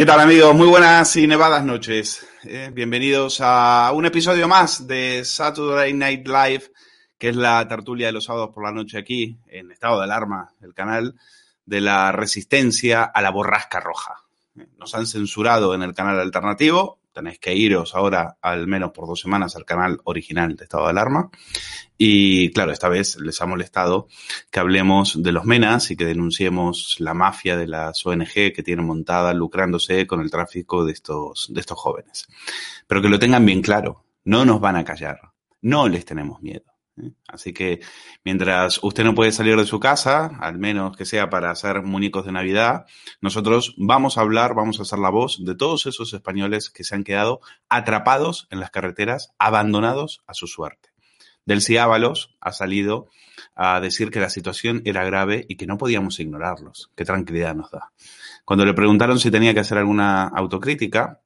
¿Qué tal amigos? Muy buenas y nevadas noches. Eh, bienvenidos a un episodio más de Saturday Night Live, que es la tertulia de los sábados por la noche aquí, en estado de alarma, el canal de la resistencia a la borrasca roja. Eh, nos han censurado en el canal alternativo, tenéis que iros ahora al menos por dos semanas al canal original de estado de alarma. Y claro, esta vez les ha molestado que hablemos de los menas y que denunciemos la mafia de las ONG que tienen montada lucrándose con el tráfico de estos, de estos jóvenes. Pero que lo tengan bien claro, no nos van a callar, no les tenemos miedo. Así que mientras usted no puede salir de su casa, al menos que sea para hacer muñecos de Navidad, nosotros vamos a hablar, vamos a ser la voz de todos esos españoles que se han quedado atrapados en las carreteras, abandonados a su suerte. Del Ábalos ha salido a decir que la situación era grave y que no podíamos ignorarlos. Qué tranquilidad nos da. Cuando le preguntaron si tenía que hacer alguna autocrítica,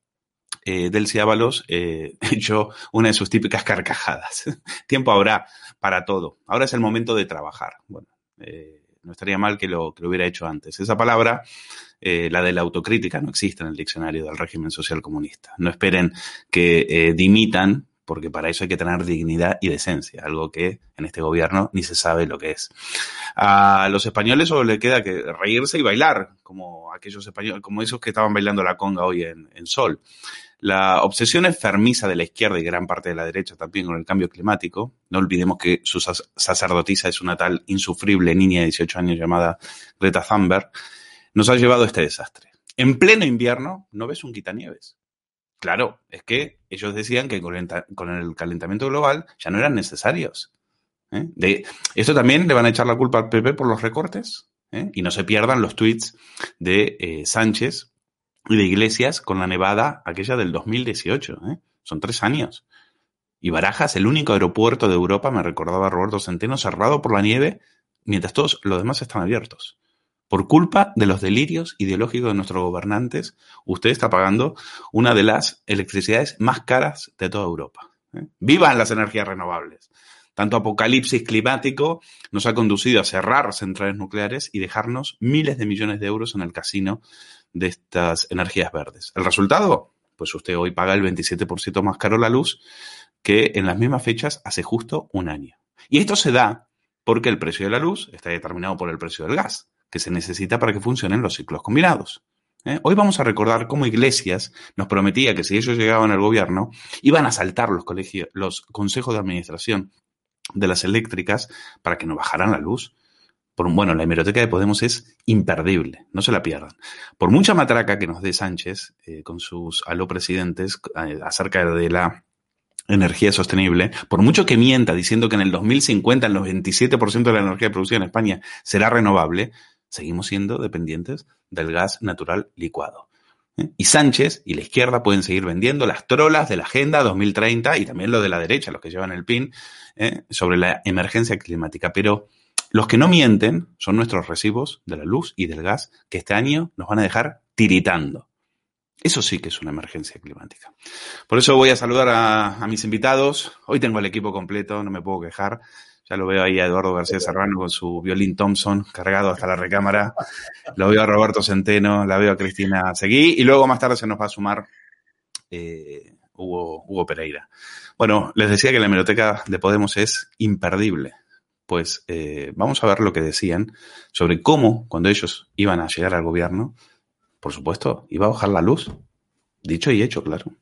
eh, Delcy Ábalos eh, echó una de sus típicas carcajadas. Tiempo habrá para todo. Ahora es el momento de trabajar. Bueno, eh, no estaría mal que lo, que hubiera hecho antes. Esa palabra, eh, la de la autocrítica, no existe en el diccionario del régimen social comunista. No esperen que eh, dimitan porque para eso hay que tener dignidad y decencia, algo que en este gobierno ni se sabe lo que es. A los españoles solo le queda que reírse y bailar, como aquellos españoles, como esos que estaban bailando la conga hoy en, en Sol. La obsesión enfermiza de la izquierda y gran parte de la derecha también con el cambio climático. No olvidemos que su sacerdotisa es una tal insufrible niña de 18 años llamada Greta Thunberg. Nos ha llevado a este desastre. En pleno invierno no ves un quitanieves. Claro, es que ellos decían que con el calentamiento global ya no eran necesarios. ¿eh? Esto también le van a echar la culpa al PP por los recortes. ¿eh? Y no se pierdan los tweets de eh, Sánchez y de Iglesias con la nevada aquella del 2018. ¿eh? Son tres años. Y Barajas, el único aeropuerto de Europa, me recordaba Roberto Centeno, cerrado por la nieve, mientras todos los demás están abiertos. Por culpa de los delirios ideológicos de nuestros gobernantes, usted está pagando una de las electricidades más caras de toda Europa. ¿eh? ¡Vivan las energías renovables! Tanto apocalipsis climático nos ha conducido a cerrar centrales nucleares y dejarnos miles de millones de euros en el casino de estas energías verdes. ¿El resultado? Pues usted hoy paga el 27% más caro la luz que en las mismas fechas hace justo un año. Y esto se da porque el precio de la luz está determinado por el precio del gas, que se necesita para que funcionen los ciclos combinados. ¿eh? Hoy vamos a recordar cómo Iglesias nos prometía que si ellos llegaban al gobierno, iban a saltar los colegios, los consejos de administración de las eléctricas para que no bajaran la luz. Bueno, la hemeroteca de Podemos es imperdible, no se la pierdan. Por mucha matraca que nos dé Sánchez eh, con sus aló presidentes eh, acerca de la energía sostenible, por mucho que mienta diciendo que en el 2050 el 97% de la energía producida en España será renovable, seguimos siendo dependientes del gas natural licuado. ¿eh? Y Sánchez y la izquierda pueden seguir vendiendo las trolas de la Agenda 2030 y también lo de la derecha, los que llevan el PIN, sobre la emergencia climática. Pero los que no mienten son nuestros recibos de la luz y del gas que este año nos van a dejar tiritando. Eso sí que es una emergencia climática. Por eso voy a saludar a, mis invitados. Hoy tengo el equipo completo, no me puedo quejar. Ya lo veo ahí a Eduardo García Serrano con su violín Thompson cargado hasta la recámara. Lo veo a Roberto Centeno, la veo a Cristina Seguí y luego más tarde se nos va a sumar eh, Hugo, Hugo Pereira. Bueno, les decía que la hemeroteca de Podemos es imperdible. Pues eh, vamos a ver lo que decían sobre cómo, cuando ellos iban a llegar al gobierno, por supuesto, iba a bajar la luz. Dicho y hecho, claro.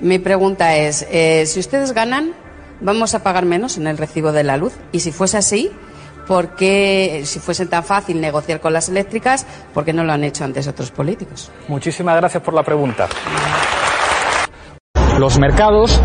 Mi pregunta es, eh, si ustedes ganan, vamos a pagar menos en el recibo de la luz. Y si fuese así, ¿por qué, si fuese tan fácil negociar con las eléctricas, por qué no lo han hecho antes otros políticos? Muchísimas gracias por la pregunta. Los mercados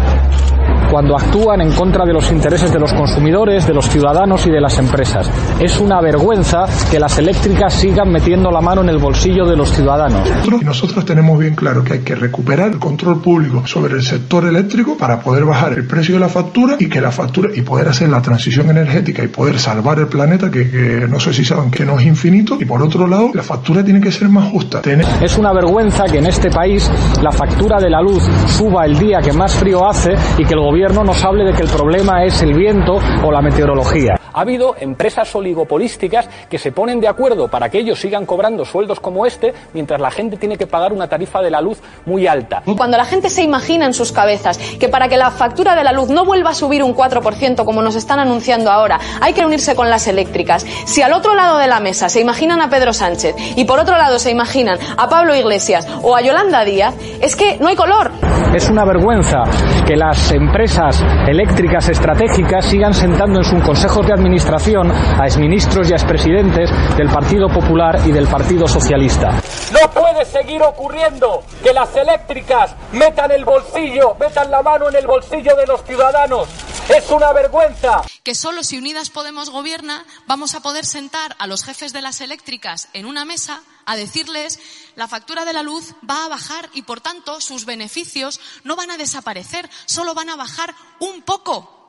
cuando actúan en contra de los intereses de los consumidores, de los ciudadanos y de las empresas. Es una vergüenza que las eléctricas sigan metiendo la mano en el bolsillo de los ciudadanos. Nosotros tenemos bien claro que hay que recuperar el control público sobre el sector eléctrico para poder bajar el precio de la factura y que la factura y poder hacer la transición energética y poder salvar el planeta que, que no sé si saben que no es infinito y por otro lado la factura tiene que ser más justa. Es una vergüenza que en este país la factura de la luz suba el día que más frío hace y que el gobierno gobierno nos hable de que el problema es el viento o la meteorología. Ha habido empresas oligopolísticas que se ponen de acuerdo para que ellos sigan cobrando sueldos como este, mientras la gente tiene que pagar una tarifa de la luz muy alta. Cuando la gente se imagina en sus cabezas que para que la factura de la luz no vuelva a subir un 4% como nos están anunciando ahora, hay que unirse con las eléctricas. Si al otro lado de la mesa se imaginan a Pedro Sánchez y por otro lado se imaginan a Pablo Iglesias o a Yolanda Díaz, es que no hay color. Es una vergüenza que las empresas eléctricas estratégicas sigan sentando en sus consejos de administración a exministros y a expresidentes del Partido Popular y del Partido Socialista. No puede seguir ocurriendo que las eléctricas metan el bolsillo, metan la mano en el bolsillo de los ciudadanos. Es una vergüenza. Que solo si Unidas Podemos gobierna vamos a poder sentar a los jefes de las eléctricas en una mesa a decirles la factura de la luz va a bajar y por tanto sus beneficios no van a desaparecer, solo van a bajar un poco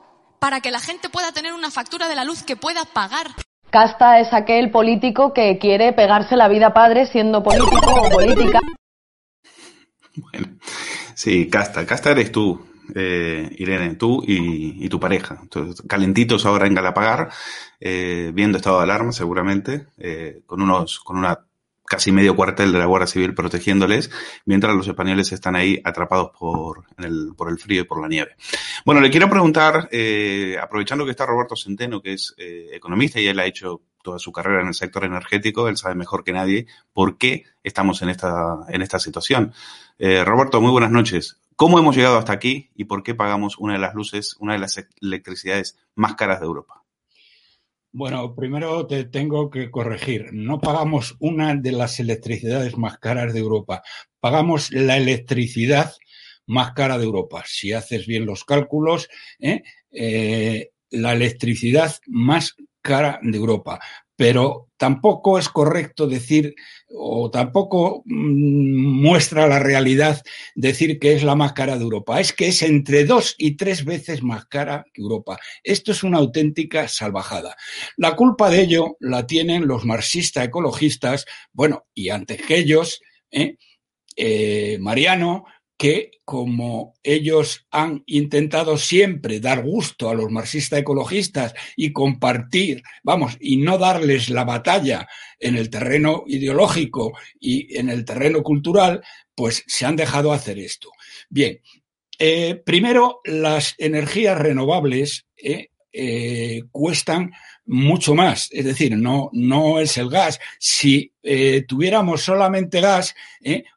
para que la gente pueda tener una factura de la luz que pueda pagar. Casta es aquel político que quiere pegarse la vida padre siendo político o política. Bueno, sí, casta, casta eres tú, eh, Irene, tú y, tu pareja. calentitos ahora en Galapagar, eh, viendo estado de alarma seguramente, eh, con unos, con una casi medio cuartel de la Guardia Civil protegiéndoles, mientras los españoles están ahí atrapados por el, por el frío y por la nieve. Bueno, le quiero preguntar, eh, aprovechando que está Roberto Centeno, que es eh, economista y él ha hecho toda su carrera en el sector energético, él sabe mejor que nadie por qué estamos en esta, en esta situación. Eh, Roberto, muy buenas noches. ¿Cómo hemos llegado hasta aquí y por qué pagamos una de las luces, una de las electricidades más caras de Europa? Bueno, primero te tengo que corregir. No pagamos una de las electricidades más caras de Europa. Pagamos la electricidad más cara de Europa. Si haces bien los cálculos, ¿eh? Eh, la electricidad más cara de Europa pero tampoco es correcto decir o tampoco mm, muestra la realidad decir que es la más cara de Europa. Es que es entre dos y tres veces más cara que Europa. Esto es una auténtica salvajada. La culpa de ello la tienen los marxistas ecologistas, bueno, y antes que ellos, ¿eh? Eh, Mariano, que como ellos han intentado siempre dar gusto a los marxistas ecologistas y compartir, vamos, y no darles la batalla en el terreno ideológico y en el terreno cultural, pues se han dejado hacer esto. Bien, eh, primero, las energías renovables eh, eh, cuestan mucho más. Es decir, no, no es el gas. Si tuviéramos solamente gas,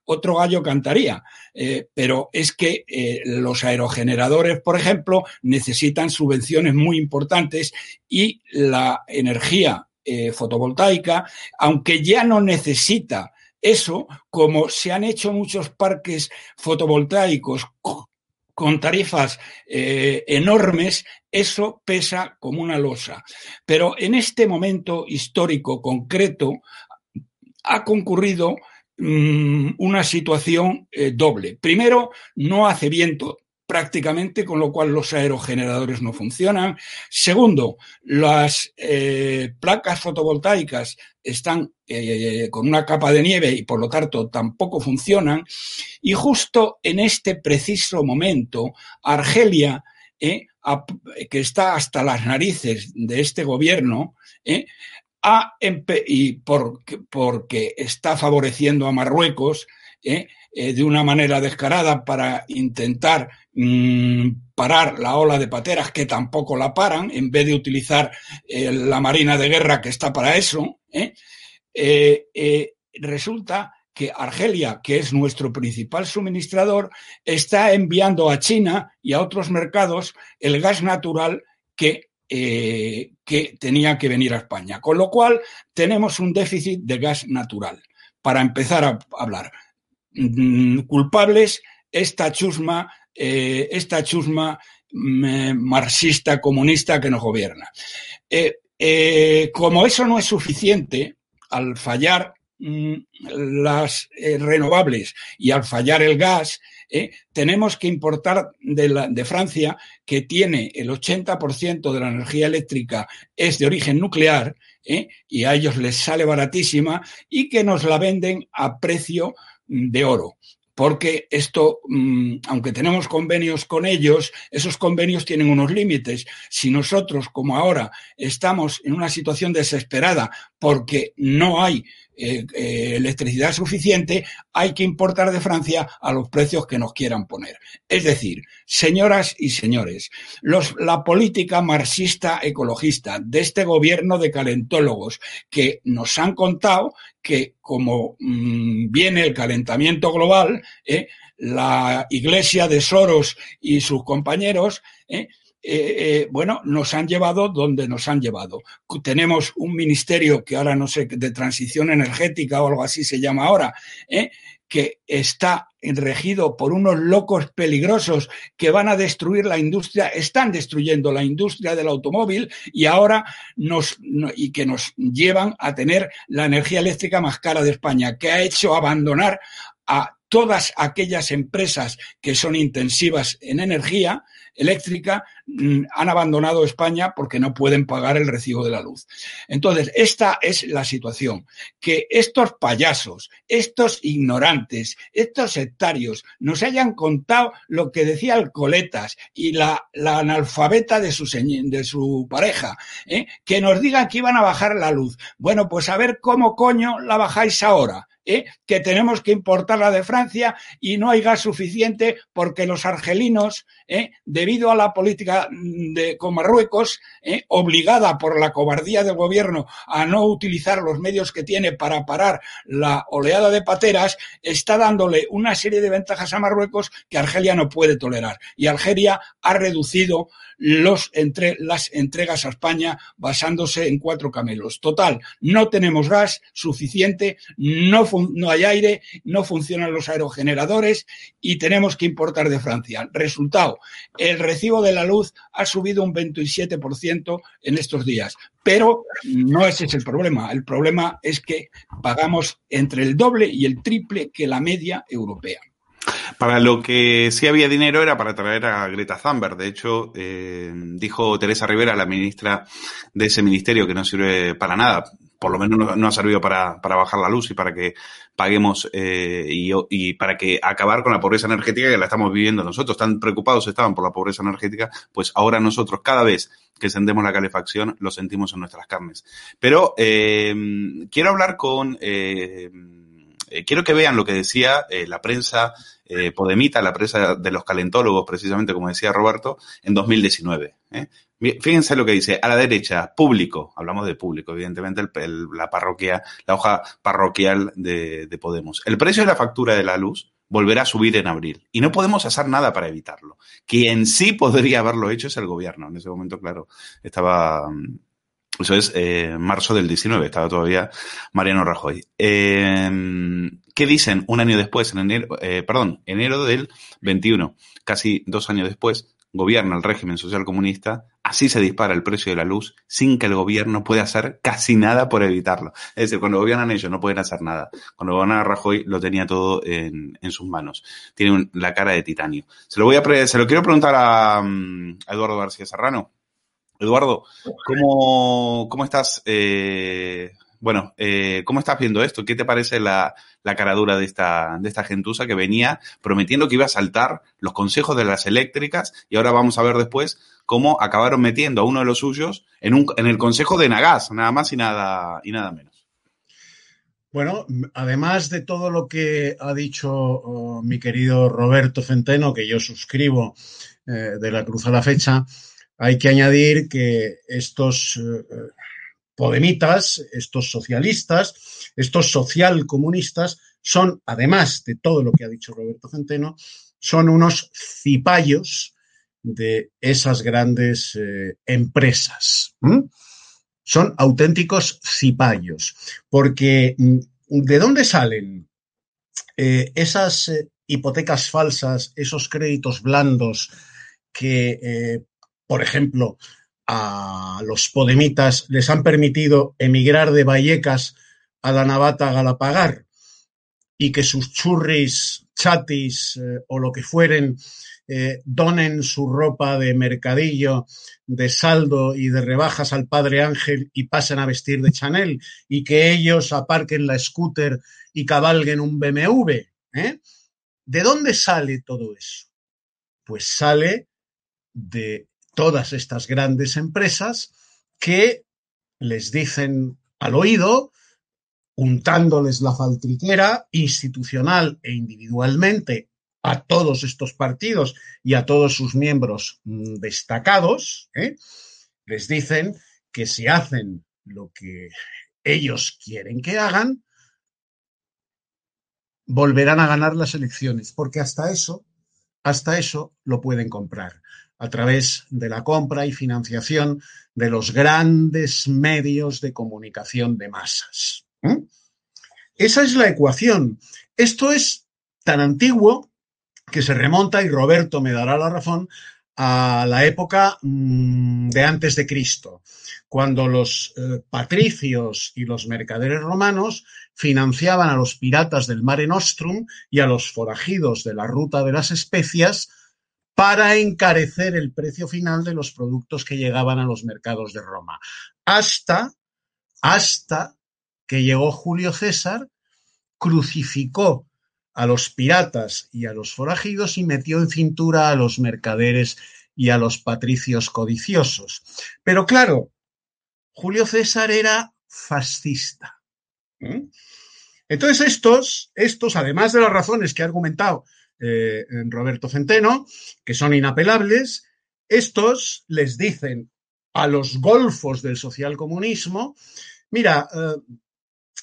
otro gallo cantaría. Eh, pero es que los aerogeneradores, por ejemplo, necesitan subvenciones muy importantes y la energía fotovoltaica, aunque ya no necesita eso, como se han hecho muchos parques fotovoltaicos con tarifas eh, enormes, eso pesa como una losa. Pero en este momento histórico concreto ha concurrido mm, una situación eh, doble. Primero, no hace viento prácticamente, con lo cual los aerogeneradores no funcionan. Segundo, las eh, placas fotovoltaicas están eh, con una capa de nieve y por lo tanto tampoco funcionan. Y justo en este preciso momento, Argelia, que está hasta las narices de este gobierno, ha y porque, está favoreciendo a Marruecos, de una manera descarada para intentar Mm, parar la ola de pateras que tampoco la paran, en vez de utilizar eh, la Marina de Guerra que está para eso, ¿eh? Eh, resulta que Argelia, que es nuestro principal suministrador, está enviando a China y a otros mercados el gas natural que, que tenía que venir a España. Con lo cual, tenemos un déficit de gas natural. Para empezar a hablar, mm, culpables esta chusma eh, esta chusma mm, marxista comunista que nos gobierna. Eh, eh, como eso no es suficiente, al fallar mm, las renovables y al fallar el gas, tenemos que importar de, Francia, que tiene el 80% de la energía eléctrica es de origen nuclear, y a ellos les sale baratísima, y que nos la venden a precio de oro. Porque esto, mm, aunque tenemos convenios con ellos, esos convenios tienen unos límites. Si nosotros, como ahora, estamos en una situación desesperada porque no hay eh, eh, electricidad suficiente, hay que importar de Francia a los precios que nos quieran poner. Es decir, señoras y señores, la política marxista ecologista de este gobierno de calentólogos que nos han contado que como mm, viene el calentamiento global, eh, la iglesia de Soros y sus compañeros, eh, eh, bueno, nos han llevado donde nos han llevado. Tenemos un ministerio que ahora no sé, de transición energética o algo así se llama ahora, ¿eh? que está regido por unos locos peligrosos que van a destruir la industria, están destruyendo la industria del automóvil y ahora nos y que nos llevan a tener la energía eléctrica más cara de España, que ha hecho abandonar a todas aquellas empresas que son intensivas en energía eléctrica mm, han abandonado España porque no pueden pagar el recibo de la luz. Entonces, esta es la situación. Que estos payasos, estos ignorantes, estos sectarios nos hayan contado lo que decía el Coletas y la, analfabeta de su, de su pareja, ¿eh? que nos digan que iban a bajar la luz. Bueno, pues a ver cómo coño la bajáis ahora. ¿Eh? que tenemos que importarla de Francia y no hay gas suficiente porque los argelinos, ¿eh? debido a la política de, con Marruecos, ¿eh? obligada por la cobardía del gobierno a no utilizar los medios que tiene para parar la oleada de pateras, está dándole una serie de ventajas a Marruecos que Argelia no puede tolerar. Y Argelia ha reducido los entre, las entregas a España basándose en cuatro camelos. Total, no tenemos gas suficiente, no, no hay aire, no funcionan los aerogeneradores y tenemos que importar de Francia. Resultado, el recibo de la luz ha subido un 27% en estos días. Pero no ese es el problema. El problema es que pagamos entre el doble y el triple que la media europea. Para lo que sí había dinero era para traer a Greta Thunberg. De hecho, eh, dijo Teresa Rivera, la ministra de ese ministerio, que no sirve para nada. Por lo menos no, ha servido para, para, bajar la luz y para que paguemos eh, y, y, para que acabar con la pobreza energética que la estamos viviendo nosotros. Tan preocupados estaban por la pobreza energética, pues ahora nosotros cada vez que encendemos la calefacción lo sentimos en nuestras carnes. Pero eh, quiero hablar con eh, quiero que vean lo que decía eh, la prensa eh, Podemita, la prensa de los calentólogos, precisamente como decía Roberto, en 2019. Fíjense lo que dice, a la derecha, público, hablamos de público, evidentemente la parroquia, la hoja parroquial de, de Podemos. El precio de la factura de la luz volverá a subir en abril. Y no podemos hacer nada para evitarlo. Quien sí podría haberlo hecho es el gobierno. En ese momento, claro, estaba eso es eh, marzo del 19, estaba todavía Mariano Rajoy. Eh, ¿Qué dicen un año después, en enero, eh, perdón, enero del 21, casi dos años después, gobierna el régimen social comunista, así se dispara el precio de la luz sin que el gobierno pueda hacer casi nada por evitarlo. Es decir, cuando gobiernan ellos no pueden hacer nada. Cuando gobierna Rajoy lo tenía todo en, en sus manos. Tiene la cara de titanio. Se lo voy a se lo quiero preguntar a, mm, a Eduardo García Serrano. Eduardo, ¿cómo, cómo estás? Eh, bueno, eh, ¿cómo estás viendo esto? ¿Qué te parece la, la caradura de esta, de esta gentuza que venía prometiendo que iba a saltar los consejos de las eléctricas y ahora vamos a ver después cómo acabaron metiendo a uno de los suyos en, un, en el consejo de Nagas, nada más y nada, y nada menos? Bueno, además de todo lo que ha dicho oh, mi querido Roberto Centeno, que yo suscribo eh, de la cruz a la fecha, hay que añadir que estos eh, podemitas, estos socialistas, estos socialcomunistas son, además de todo lo que ha dicho Roberto Centeno, son unos cipayos de esas grandes eh, empresas. Son auténticos cipayos, porque mm, ¿de dónde salen eh, esas hipotecas falsas, esos créditos blandos que por ejemplo, a los podemitas les han permitido emigrar de Vallecas a la Navata Galapagar y que sus churris, chatis eh, o lo que fueren eh, donen su ropa de mercadillo, de saldo y de rebajas al Padre Ángel y pasen a vestir de Chanel y que ellos aparquen la scooter y cabalguen un BMW. ¿eh? ¿De dónde sale todo eso? Pues sale de todas estas grandes empresas que les dicen al oído, untándoles la faltriquera institucional e individualmente a todos estos partidos y a todos sus miembros mm, destacados, ¿eh? les dicen que si hacen lo que ellos quieren que hagan, volverán a ganar las elecciones, porque hasta eso, hasta eso lo pueden comprar a través de la compra y financiación de los grandes medios de comunicación de masas. Esa es la ecuación. Esto es tan antiguo que se remonta, y Roberto me dará la razón, a la época mm, de antes de Cristo, cuando los eh, patricios y los mercaderes romanos financiaban a los piratas del Mare Nostrum y a los forajidos de la ruta de las especias para encarecer el precio final de los productos que llegaban a los mercados de Roma. Hasta, hasta que llegó Julio César, crucificó a los piratas y a los forajidos y metió en cintura a los mercaderes y a los patricios codiciosos. Pero claro, Julio César era fascista. Entonces estos, estos, además de las razones que he argumentado eh, Roberto Centeno, que son inapelables, estos les dicen a los golfos del socialcomunismo, mira, eh,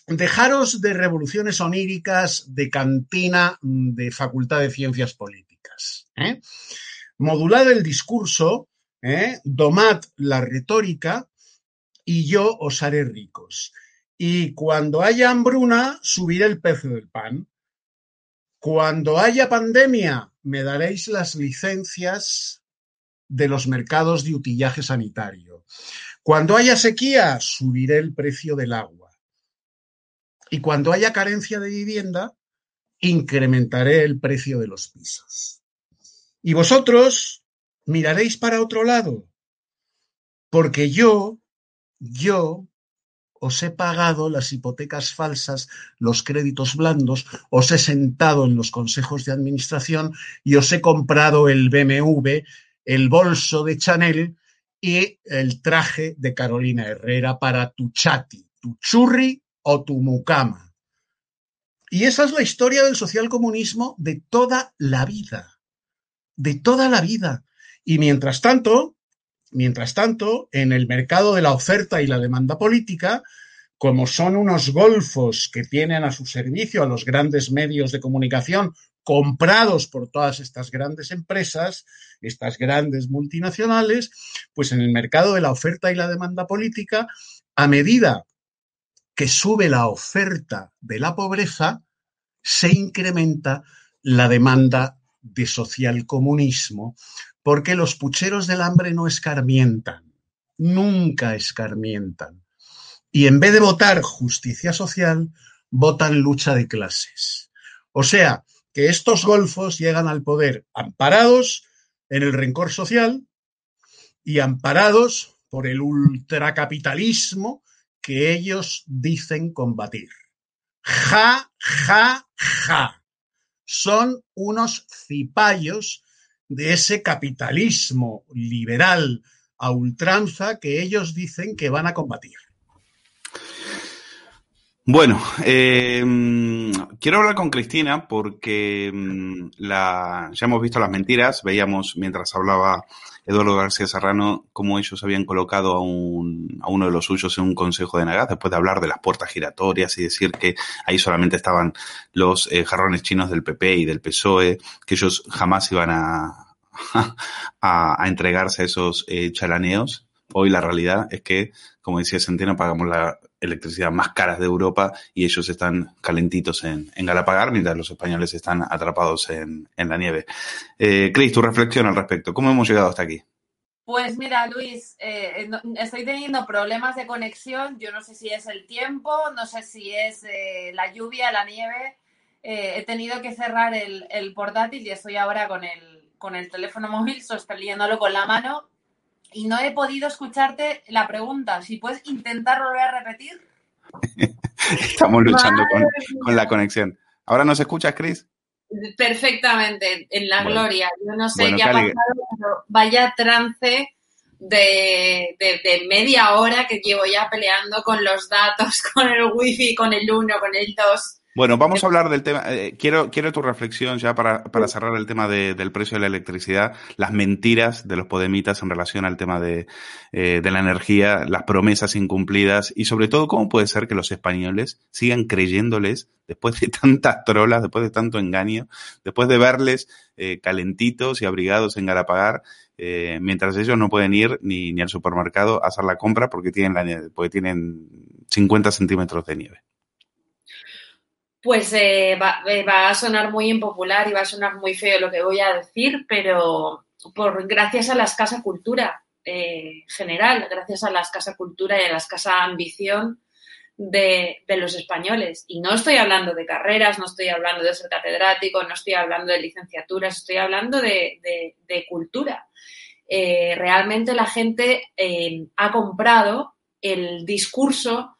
dejaros de revoluciones oníricas de cantina de Facultad de Ciencias Políticas. ¿eh? Modulad el discurso, domad la retórica y yo os haré ricos. Y cuando haya hambruna, subiré el precio del pan. Cuando haya pandemia, me daréis las licencias de los mercados de utillaje sanitario. Cuando haya sequía, subiré el precio del agua. Y cuando haya carencia de vivienda, incrementaré el precio de los pisos. Y vosotros miraréis para otro lado, porque yo, yo os he pagado las hipotecas falsas, los créditos blandos, os he sentado en los consejos de administración y os he comprado el BMW, el bolso de Chanel y el traje de Carolina Herrera para tu chati, tu churri o tu mucama. Y esa es la historia del socialcomunismo de toda la vida, de toda la vida. Y mientras tanto, mientras tanto, en el mercado de la oferta y la demanda política, como son unos golfos que tienen a su servicio a los grandes medios de comunicación comprados por todas estas grandes empresas, estas grandes multinacionales, pues en el mercado de la oferta y la demanda política, a medida que sube la oferta de la pobreza, se incrementa la demanda de socialcomunismo, porque los pucheros del hambre no escarmientan, nunca escarmientan. Y en vez de votar justicia social, votan lucha de clases. O sea, que estos golfos llegan al poder amparados en el rencor social y amparados por el ultracapitalismo que ellos dicen combatir. Ja, ja, ja. Son unos cipayos de ese capitalismo liberal a ultranza que ellos dicen que van a combatir. Bueno, eh, quiero hablar con Cristina porque mm, la, ya hemos visto las mentiras, veíamos mientras hablaba Eduardo García Serrano cómo ellos habían colocado a, un, a uno de los suyos en un consejo de Nagas después de hablar de las puertas giratorias y decir que ahí solamente estaban los eh, jarrones chinos del PP y del PSOE, que ellos jamás iban a, a, entregarse a esos eh, chalaneos. Hoy la realidad es que, como decía Centeno, pagamos la electricidad más caras de Europa y ellos están calentitos en, en Galapagar mientras los españoles están atrapados en, en la nieve. Eh, Cris, tu reflexión al respecto. ¿Cómo hemos llegado hasta aquí? Pues mira, Luis, eh, estoy teniendo problemas de conexión. Yo no sé si es el tiempo, no sé si es eh, la lluvia, la nieve. Eh, he tenido que cerrar el, el, portátil y estoy ahora con el, con el teléfono móvil sosteniéndolo con la mano y no he podido escucharte la pregunta. Si puedes intentar volver a repetir. Estamos luchando con, con, la conexión. ¿Ahora nos escuchas, Chris? Perfectamente, en la bueno. gloria. Yo no sé bueno, qué ha pasado, pero vaya trance de, de, de, media hora que llevo ya peleando con los datos, con el wifi, con el 1, con el 2. Bueno, vamos a hablar del tema. Eh, quiero, quiero tu reflexión ya para, para cerrar el tema de, del precio de la electricidad, las mentiras de los podemitas en relación al tema de, eh, de la energía, las promesas incumplidas y sobre todo cómo puede ser que los españoles sigan creyéndoles después de tantas trolas, después de tanto engaño, después de verles eh, calentitos y abrigados en Galapagar, eh, mientras ellos no pueden ir ni, ni al supermercado a hacer la compra porque tienen, la, porque tienen 50 centímetros de nieve pues eh, va, eh, va, a sonar muy impopular y va a sonar muy feo lo que voy a decir, pero por gracias a la escasa cultura eh, general, gracias a la escasa cultura y a la escasa ambición de, los españoles. Y no estoy hablando de carreras, no estoy hablando de ser catedrático, no estoy hablando de licenciaturas, estoy hablando de, cultura. Realmente la gente ha comprado el discurso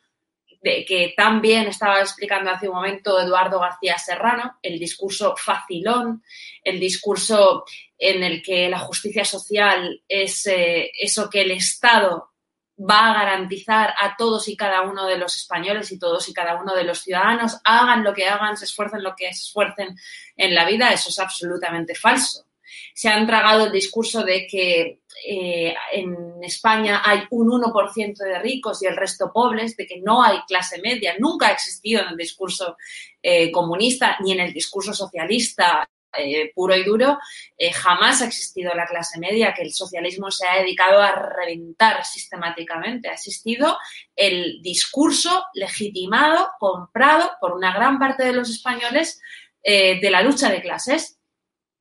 de, que también estaba explicando hace un momento Eduardo García Serrano, el discurso facilón, el discurso en el que la justicia social es eh, eso que el Estado va a garantizar a todos y cada uno de los españoles y todos y cada uno de los ciudadanos, hagan lo que hagan, se esfuercen lo que se esfuercen en la vida, eso es absolutamente falso se han tragado el discurso de que eh, en España hay un 1% de ricos y el resto pobres, de que no hay clase media. Nunca ha existido en el discurso eh, comunista ni en el discurso socialista eh, puro y duro, jamás ha existido la clase media, que el socialismo se ha dedicado a reventar sistemáticamente. Ha existido el discurso legitimado, comprado por una gran parte de los españoles de la lucha de clases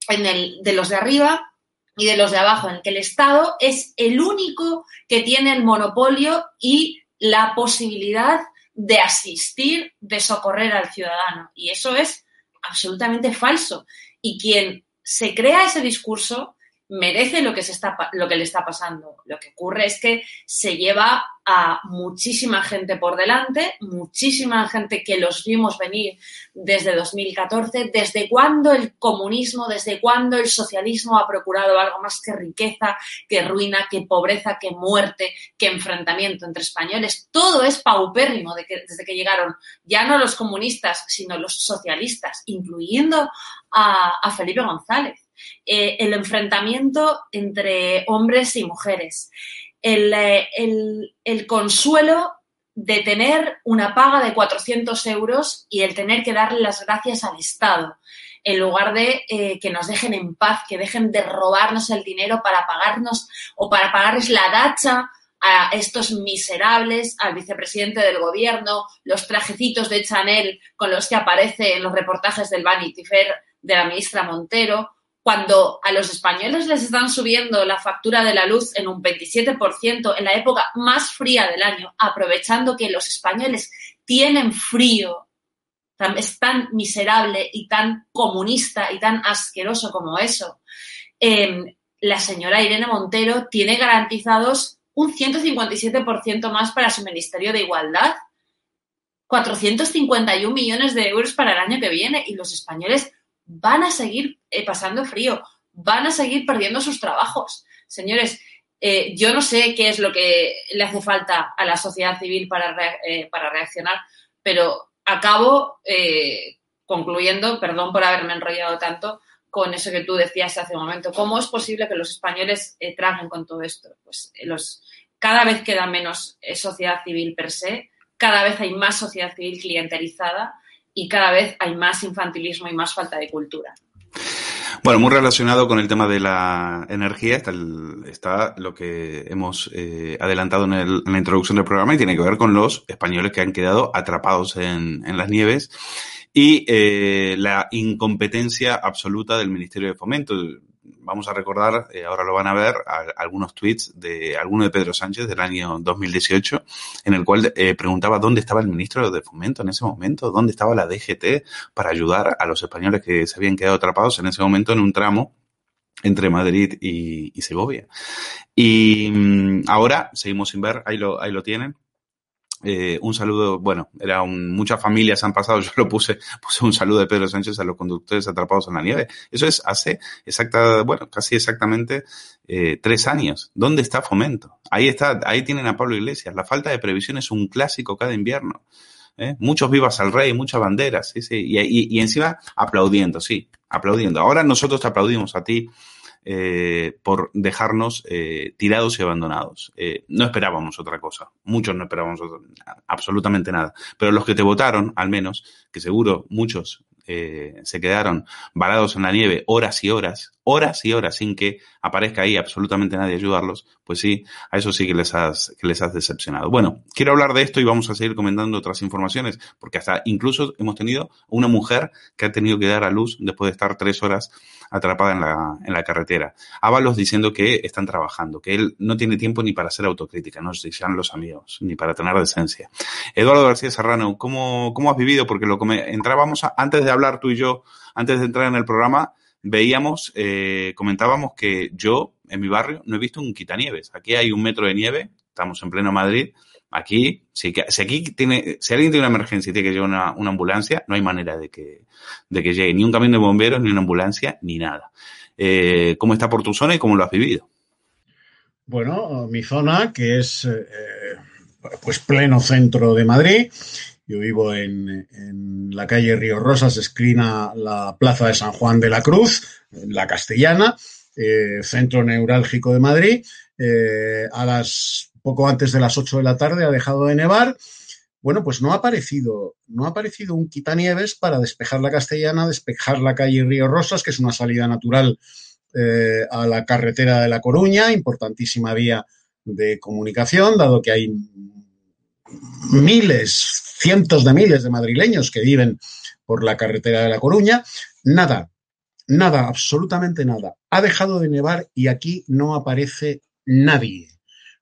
en el, de los de arriba y de los de abajo, en que el Estado es el único que tiene el monopolio y la posibilidad de asistir, de socorrer al ciudadano. Y eso es absolutamente falso. Y quien se crea ese discurso merece lo que, se está, lo que le está pasando. Lo que ocurre es que se lleva a muchísima gente por delante, muchísima gente que los vimos venir desde 2014, desde cuando el comunismo, desde cuando el socialismo ha procurado algo más que riqueza, que ruina, que pobreza, que muerte, que enfrentamiento entre españoles. Todo es paupérrimo desde que llegaron ya no los comunistas, sino los socialistas, incluyendo a Felipe González. Eh, el enfrentamiento entre hombres y mujeres, eh, el, consuelo de tener una paga de 400 euros y el tener que darle las gracias al Estado, en lugar de eh, que nos dejen en paz, que dejen de robarnos el dinero para pagarnos o para pagarles la dacha a estos miserables, al vicepresidente del gobierno, los trajecitos de Chanel con los que aparece en los reportajes del Vanity Fair de la ministra Montero, cuando a los españoles les están subiendo la factura de la luz en un 27% en la época más fría del año, aprovechando que los españoles tienen frío, es tan miserable y tan comunista y tan asqueroso como eso, em, la señora Irene Montero tiene garantizados un 157% más para su Ministerio de Igualdad, 451 millones de euros para el año que viene y los españoles van a seguir eh, pasando frío, van a seguir perdiendo sus trabajos. Señores, eh, yo no sé qué es lo que le hace falta a la sociedad civil para, eh, para reaccionar, pero acabo concluyendo, perdón por haberme enrollado tanto, con eso que tú decías hace un momento. ¿Cómo es posible que los españoles traguen con todo esto? Pues los, cada vez queda menos sociedad civil per se, cada vez hay más sociedad civil clientelizada y cada vez hay más infantilismo y más falta de cultura. Bueno, muy relacionado con el tema de la energía está, lo que hemos eh, adelantado en, la introducción del programa y tiene que ver con los españoles que han quedado atrapados en, en las nieves y eh, la incompetencia absoluta del Ministerio de Fomento vamos a recordar, eh, ahora lo van a ver, algunos tweets de alguno de Pedro Sánchez del año 2018, en el cual eh, preguntaba dónde estaba el ministro de Fomento en ese momento, dónde estaba la DGT para ayudar a los españoles que se habían quedado atrapados en ese momento en un tramo entre Madrid y, Segovia. Y mm, ahora seguimos sin ver, ahí lo, ahí lo tienen, eh, un saludo, bueno, era un, muchas familias han pasado, yo lo puse, puse un saludo de Pedro Sánchez a los conductores atrapados en la nieve. Eso es hace exacta, bueno, casi exactamente eh, tres años. ¿Dónde está Fomento? Ahí está, ahí tienen a Pablo Iglesias. La falta de previsión es un clásico cada invierno. ¿eh? Muchos vivas al rey, muchas banderas, sí, sí. Y, y, y encima aplaudiendo, sí, aplaudiendo. Ahora nosotros te aplaudimos a ti eh, por dejarnos eh, tirados y abandonados. Eh, no esperábamos otra cosa. Muchos no esperábamos absolutamente nada. Pero los que te votaron, al menos, que seguro muchos se quedaron varados en la nieve horas y horas, horas y horas sin que aparezca ahí absolutamente nadie a ayudarlos, pues sí, a eso sí que les has, que les has decepcionado. Bueno, quiero hablar de esto y vamos a seguir comentando otras informaciones, porque hasta incluso hemos tenido una mujer que ha tenido que dar a luz después de estar tres horas atrapada en la, en la carretera. Ábalos diciendo que están trabajando, que él no tiene tiempo ni para hacer autocrítica, no se sean los amigos, ni para tener decencia. Eduardo García Serrano, ¿cómo, cómo has vivido? Porque lo entrábamos antes de hablar tú y yo, antes de entrar en el programa, veíamos, eh, comentábamos que yo en mi barrio no he visto un quitanieves. Aquí hay un metro de nieve, estamos en pleno Madrid. Aquí, si, aquí tiene, si alguien tiene una emergencia y tiene que llevar una, una, ambulancia, no hay manera de que, de que llegue ni un camión de bomberos, ni una ambulancia, ni nada. Eh, ¿Cómo está por tu zona y cómo lo has vivido? Bueno, mi zona, que es eh, pues pleno centro de Madrid, yo vivo en, la calle Río Rosas, esquina la Plaza de San Juan de la Cruz, la Castellana, eh, centro neurálgico de Madrid. A las poco antes de las 8 de la tarde ha dejado de nevar. Bueno, pues no ha aparecido, no ha aparecido un quitanieves para despejar la Castellana, despejar la calle Río Rosas, que es una salida natural eh, a la carretera de La Coruña, importantísima vía de comunicación, dado que hay miles, cientos de miles de madrileños que viven por la carretera de La Coruña. Nada, nada, absolutamente nada. Ha dejado de nevar y aquí no aparece nadie.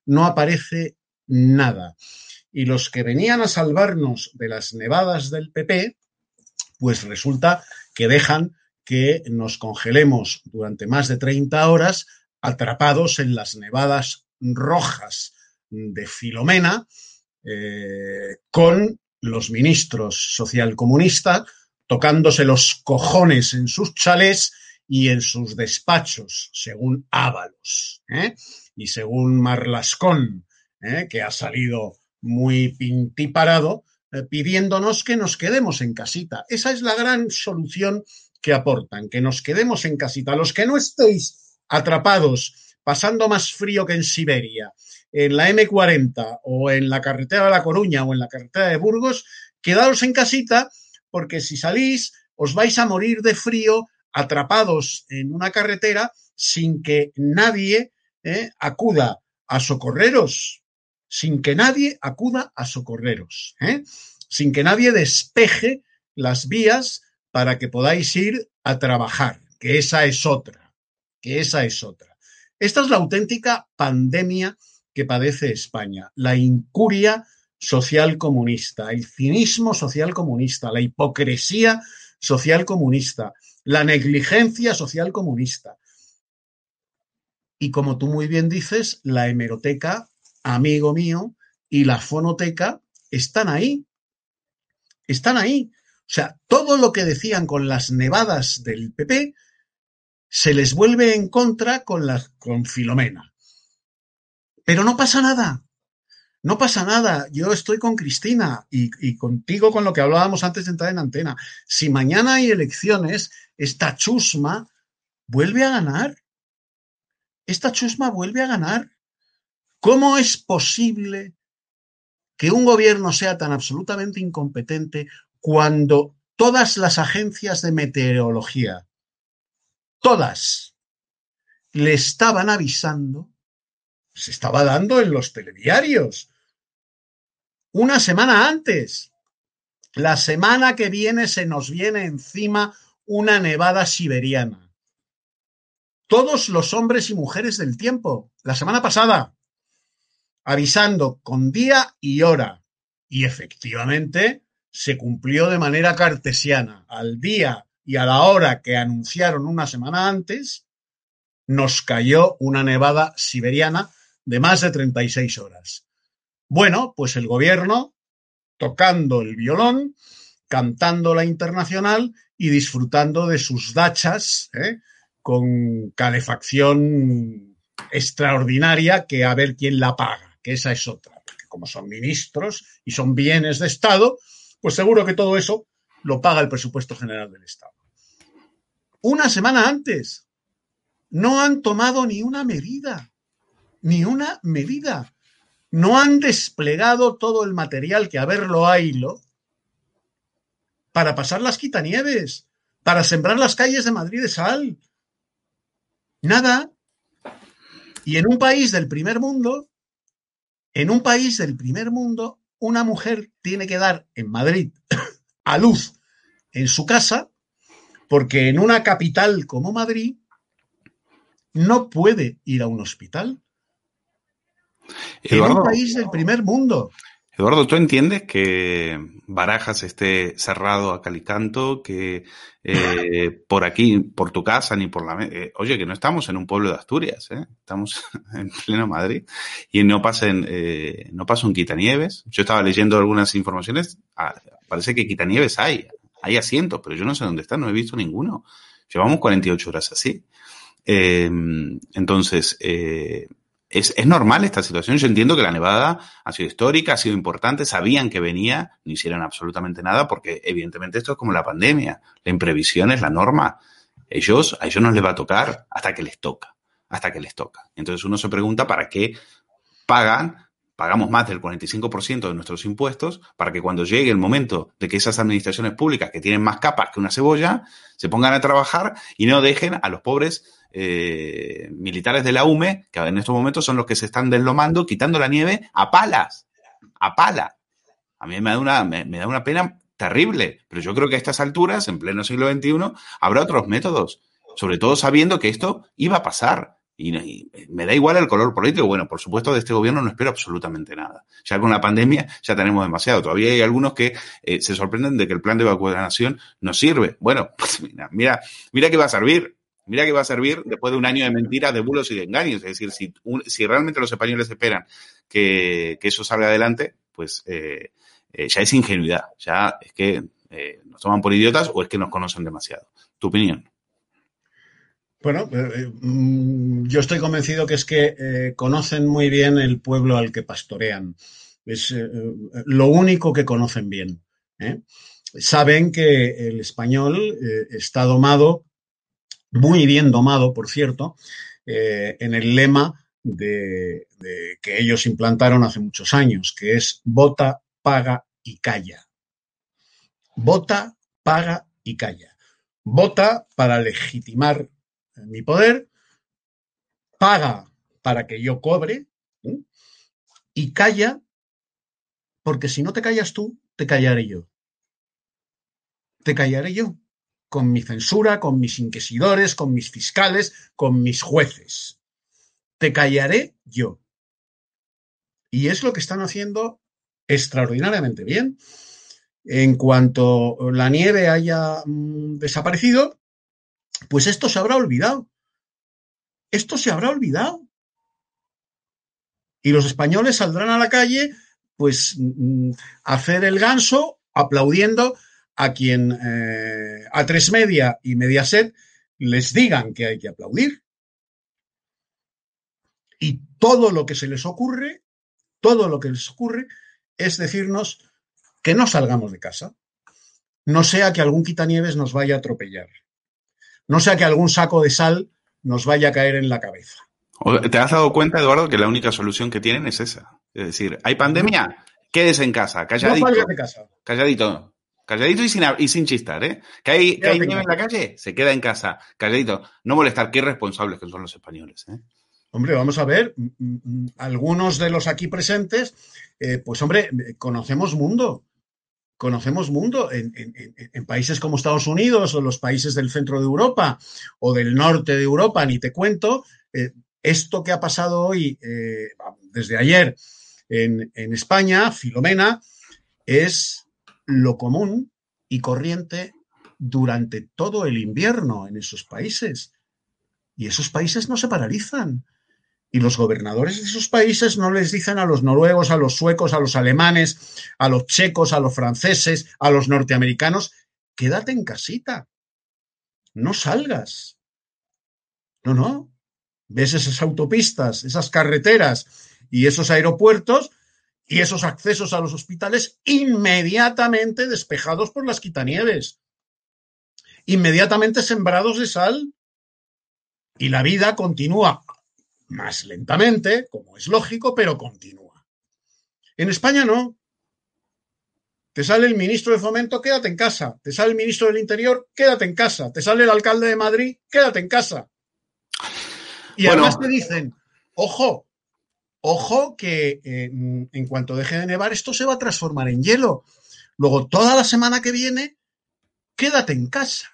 No aparece nada. Y los que venían a salvarnos de las nevadas del PP, pues resulta que dejan que nos congelemos durante más de 30 horas atrapados en las nevadas rojas de Filomena eh, con los ministros socialcomunistas tocándose los cojones en sus chalés y en sus despachos, según Ábalos ¿eh? Y según Marlascón, ¿eh? que ha salido muy pintiparado, pidiéndonos que nos quedemos en casita. Esa es la gran solución que aportan, que nos quedemos en casita. Los que no estéis atrapados, pasando más frío que en Siberia, en la M40 o en la carretera de La Coruña o en la carretera de Burgos, quedaos en casita porque si salís os vais a morir de frío atrapados en una carretera sin que nadie eh, acuda a socorreros, sin que nadie acuda a socorreros, eh, sin que nadie despeje las vías para que podáis ir a trabajar, que esa es otra, que esa es otra. Esta es la auténtica pandemia que padece España, la incuria social comunista, el cinismo social comunista, la hipocresía social comunista, la negligencia social comunista. Y como tú muy bien dices, la hemeroteca, amigo mío, y la fonoteca están ahí. Están ahí. O sea, todo lo que decían con las nevadas del PP se les vuelve en contra con, la, con Filomena. Pero no pasa nada. No pasa nada. Yo estoy con Cristina y, y, contigo con lo que hablábamos antes de entrar en antena. Si mañana hay elecciones, esta chusma vuelve a ganar. Esta chusma vuelve a ganar. ¿Cómo es posible que un gobierno sea tan absolutamente incompetente cuando todas las agencias de meteorología, todas, le estaban avisando, se estaba dando en los telediarios, una semana antes. La semana que viene se nos viene encima una nevada siberiana. Todos los hombres y mujeres del tiempo, la semana pasada, avisando con día y hora. Y efectivamente, se cumplió de manera cartesiana. Al día y a la hora que anunciaron una semana antes, nos cayó una nevada siberiana de más de 36 horas. Bueno, pues el gobierno tocando el violón, cantando la internacional y disfrutando de sus dachas ¿eh? Con calefacción extraordinaria que a ver quién la paga, que esa es otra, porque como son ministros y son bienes de Estado, pues seguro que todo eso lo paga el presupuesto general del Estado. Una semana antes, no han tomado ni una medida, ni una medida. No han desplegado todo el material que a verlo haylo para pasar las quitanieves, para sembrar las calles de Madrid de sal. Nada. Y en un país del primer mundo, en un país del primer mundo, una mujer tiene que dar en Madrid a luz en su casa, porque en una capital como Madrid no puede ir a un hospital. en un país del primer mundo. Eduardo, ¿tú entiendes que Barajas esté cerrado a Calicanto, que eh, por aquí, por tu casa, ni por la... Eh, oye, que no estamos en un pueblo de Asturias, ¿eh? estamos en pleno Madrid y no pasen, eh, no pasa un quitanieves. Yo estaba leyendo algunas informaciones, ah, parece que quitanieves hay, hay asientos, pero yo no sé dónde están, no he visto ninguno. Llevamos 48 horas así. entonces, es, normal esta situación. Yo entiendo que la nevada ha sido histórica, ha sido importante, sabían que venía, no hicieron absolutamente nada porque evidentemente esto es como la pandemia. La imprevisión es la norma. Ellos, a ellos no les va a tocar hasta que les toca, hasta que les toca. Entonces uno se pregunta para qué pagan, pagamos más del 45% de nuestros impuestos para que cuando llegue el momento de que esas administraciones públicas que tienen más capas que una cebolla se pongan a trabajar y no dejen a los pobres eh, militares de la UME, que en estos momentos son los que se están deslomando, quitando la nieve a palas, a pala. A mí me da una, me, da una pena terrible, pero yo creo que a estas alturas, en pleno siglo XXI, habrá otros métodos, sobre todo sabiendo que esto iba a pasar, Y, me da igual el color político. Bueno, por supuesto, de este gobierno no espero absolutamente nada. Ya con la pandemia ya tenemos demasiado. Todavía hay algunos que eh, se sorprenden de que el plan de vacunación no sirve. Bueno, pues mira, mira, mira que va a servir. Mira que va a servir después de un año de mentiras, de bulos y de engaños. Es decir, si, si realmente los españoles esperan que, eso salga adelante, pues eh, eh, ya es ingenuidad. Ya es que nos toman por idiotas o es que nos conocen demasiado. ¿Tu opinión? Bueno, mm, yo estoy convencido que es que conocen muy bien el pueblo al que pastorean. Es lo único que conocen bien. Saben que el español está domado muy bien domado, por cierto, eh, en el lema de, que ellos implantaron hace muchos años, que es vota, paga y calla. Vota, paga y calla. Vota para legitimar mi poder, paga para que yo cobre y calla porque si no te callas tú, te callaré yo. Te callaré yo con mi censura, con mis inquisidores, con mis fiscales, con mis jueces. Te callaré yo. Y es lo que están haciendo extraordinariamente bien. En cuanto la nieve haya mm, desaparecido, pues esto se habrá olvidado. Esto se habrá olvidado. Y los españoles saldrán a la calle, pues, mm, a hacer el ganso aplaudiendo a quien eh, a tres media y Mediaset les digan que hay que aplaudir. Y todo lo que se les ocurre, todo lo que les ocurre es decirnos que no salgamos de casa. No sea que algún quitanieves nos vaya a atropellar. No sea que algún saco de sal nos vaya a caer en la cabeza. ¿Te has dado cuenta, Eduardo, que la única solución que tienen es esa? Es decir, hay pandemia, quédese en casa, calladito. No de casa. Calladito. Calladito y sin, y sin chistar, ¿eh? Que hay, que hay nieve en la calle, se queda en casa. Calladito. No molestar, qué irresponsables que son los españoles, ¿eh? Hombre, vamos a ver, algunos de los aquí presentes, eh, pues hombre, conocemos mundo, conocemos mundo en, países como Estados Unidos o los países del centro de Europa o del norte de Europa, ni te cuento, eh, esto que ha pasado hoy, eh, desde ayer en, en España, Filomena, es lo común y corriente durante todo el invierno en esos países. Y esos países no se paralizan. Y los gobernadores de esos países no les dicen a los noruegos, a los suecos, a los alemanes, a los checos, a los franceses, a los norteamericanos, quédate en casita. No salgas. No, no. Ves esas autopistas, esas carreteras y esos aeropuertos y esos accesos a los hospitales inmediatamente despejados por las quitanieves, inmediatamente sembrados de sal. Y la vida continúa más lentamente, como es lógico, pero continúa. En España no. Te sale el ministro de Fomento, quédate en casa. Te sale el ministro del Interior, quédate en casa. Te sale el alcalde de Madrid, quédate en casa. Y además te dicen, ojo, Ojo que eh, en cuanto deje de nevar, esto se va a transformar en hielo. Luego, toda la semana que viene, quédate en casa.